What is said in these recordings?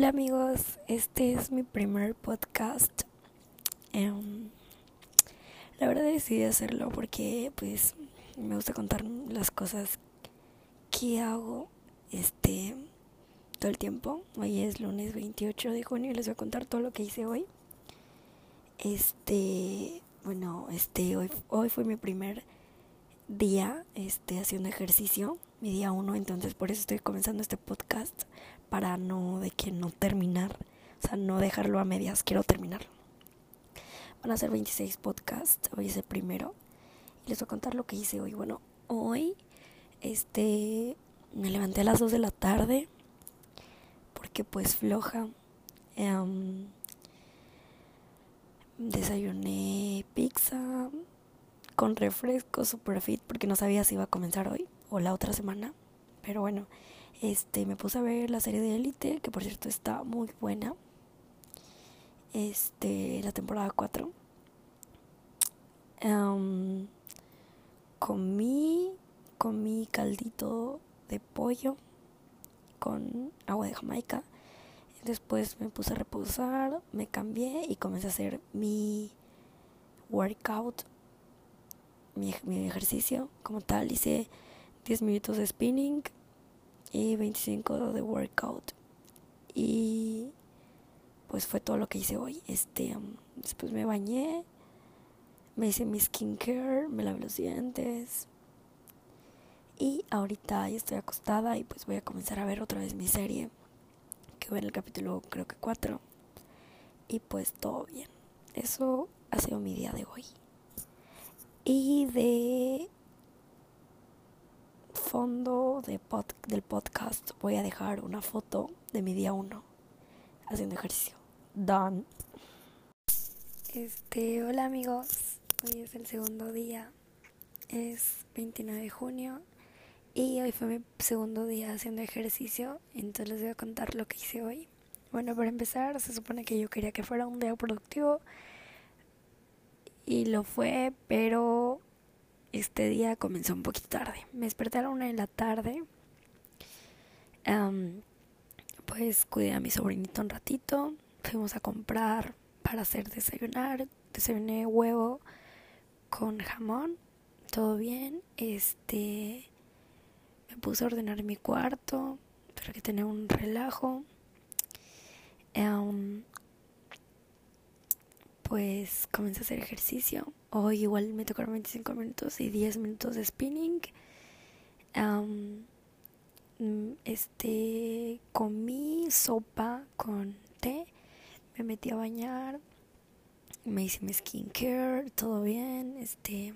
Hola amigos, este es mi primer podcast. Em, la verdad decidí hacerlo porque pues me gusta contar las cosas que hago este todo el tiempo. Hoy es lunes 28 de junio y les voy a contar todo lo que hice hoy. Este, bueno, este hoy hoy fue mi primer día este haciendo ejercicio, mi día uno, entonces por eso estoy comenzando este podcast para no de que no terminar, o sea, no dejarlo a medias, quiero terminarlo. Van a ser 26 podcasts, hoy es el primero y les voy a contar lo que hice hoy. Bueno, hoy este me levanté a las 2 de la tarde porque pues floja. Em, desayuné pizza, con refresco super fit porque no sabía si iba a comenzar hoy o la otra semana. Pero bueno, este me puse a ver la serie de Elite, que por cierto está muy buena. Este, la temporada 4. comí comí caldito de pollo con agua de Jamaica. Después me puse a reposar, me cambié y comencé a hacer mi workout mi, ejercicio como tal. Hice 10 minutos de spinning y 25 de workout. Y pues fue todo lo que hice hoy. Este, después me bañé, me hice mi skincare, me lavé los dientes. Y ahorita ya estoy acostada y pues voy a comenzar a ver otra vez mi serie. Que voy en el capítulo creo que 4. Y pues todo bien. Eso ha sido mi día de hoy. Y de fondo de del podcast voy a dejar una foto de mi día 1 haciendo ejercicio. Done. Este, hola amigos. Hoy es el segundo día. Es 29 de junio y hoy fue mi segundo día haciendo ejercicio, entonces les voy a contar lo que hice hoy. Bueno, para empezar, se supone que yo quería que fuera un día productivo y lo fue, pero este día comenzó un poquito tarde. Me desperté a la una de la tarde. pues cuidé a mi sobrinito un ratito. Fuimos a comprar para hacer desayunar. Desayuné huevo con jamón. Todo bien. Este. Me puse a ordenar mi cuarto para que tenga un relajo pues comencé a hacer ejercicio. Hoy igual me tocaron 25 minutos y 10 minutos de spinning. Este comí sopa con té, me metí a bañar, me hice mi skincare, todo bien, este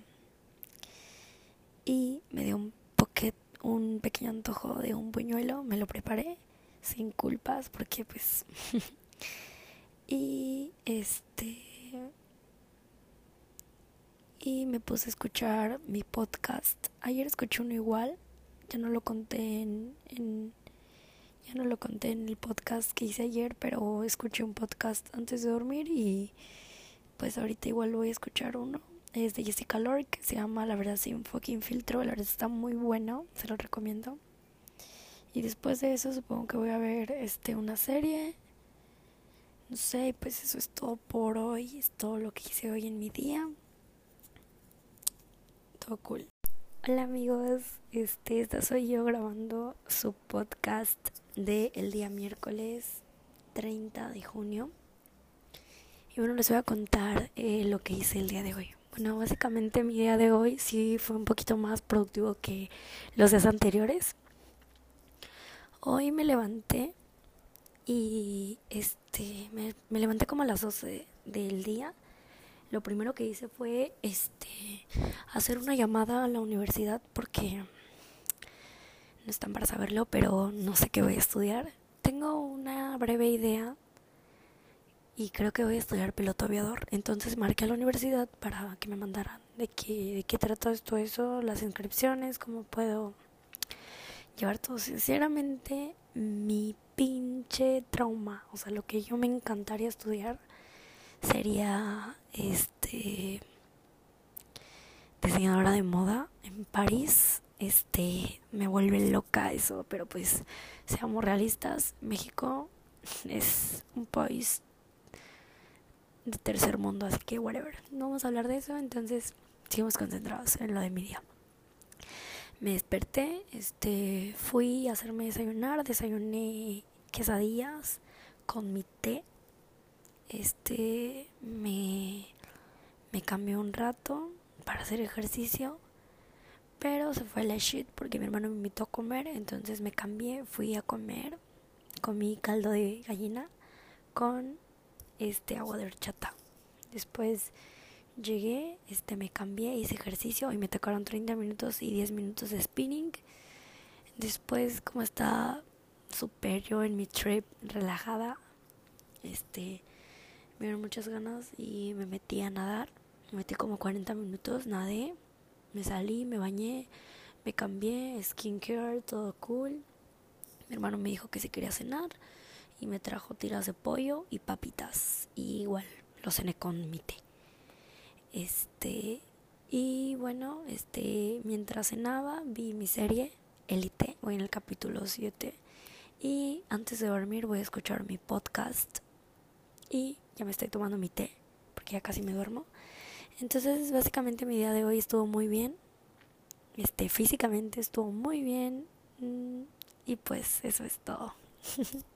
y me dio un poquet, un pequeño antojo de un buñuelo, me lo preparé sin culpas porque pues y este y me puse a escuchar mi podcast. Ayer escuché uno igual, ya no lo conté en, ya no lo conté en el podcast que hice ayer, pero escuché un podcast antes de dormir y pues ahorita igual voy a escuchar uno. Es de Jessica Lork, se llama La verdad sin fucking filtro, la verdad está muy bueno, se lo recomiendo. Y después de eso supongo que voy a ver este una serie. No sé, pues eso es todo por hoy, es todo lo que hice hoy en mi día cool. Hola amigos, este, esta soy yo grabando su podcast de el día miércoles 30 de junio. Y bueno, les voy a contar eh, lo que hice el día de hoy. Bueno, básicamente mi día de hoy sí fue un poquito más productivo que los días anteriores. Hoy me levanté y este me, me levanté como a las 12 del día lo primero que hice fue este hacer una llamada a la universidad porque no están para saberlo, pero no sé qué voy a estudiar. Tengo una breve idea y creo que voy a estudiar piloto aviador. Entonces marqué a la universidad para que me mandaran de qué, de qué trata esto, eso, las inscripciones, cómo puedo llevar todo. Sinceramente, mi pinche trauma, o sea, lo que yo me encantaría estudiar sería este diseñadora de moda en París. Este me vuelve loca eso, pero pues seamos realistas, México es un país de tercer mundo, así que whatever. No vamos a hablar de eso, entonces sigamos concentrados en lo de mi día. Me desperté, este, fui a hacerme desayunar, desayuné quesadillas con mi té. Este, me, me cambié un rato para hacer ejercicio, pero se fue la shit porque mi hermano me invitó a comer, entonces me cambié, fui a comer, comí caldo de gallina con este agua de horchata. Después llegué, este me cambié, hice ejercicio y me tocaron 30 minutos y 10 minutos de spinning. Después, como estaba super yo en mi trip relajada, este me muchas ganas y me metí a nadar. Me metí como 40 minutos, nadé, me salí, me bañé, me cambié, skincare, todo cool. Mi hermano me dijo que se quería cenar y me trajo tiras de pollo y papitas. Y igual lo cené con mi té. Este, y bueno, este, mientras cenaba vi mi serie Elite, voy en el capítulo 7. Y antes de dormir voy a escuchar mi podcast. Y ya me estoy tomando mi té, porque ya casi me duermo. Entonces, básicamente mi día de hoy estuvo muy bien. Este, físicamente estuvo muy bien. Mm, y pues eso es todo.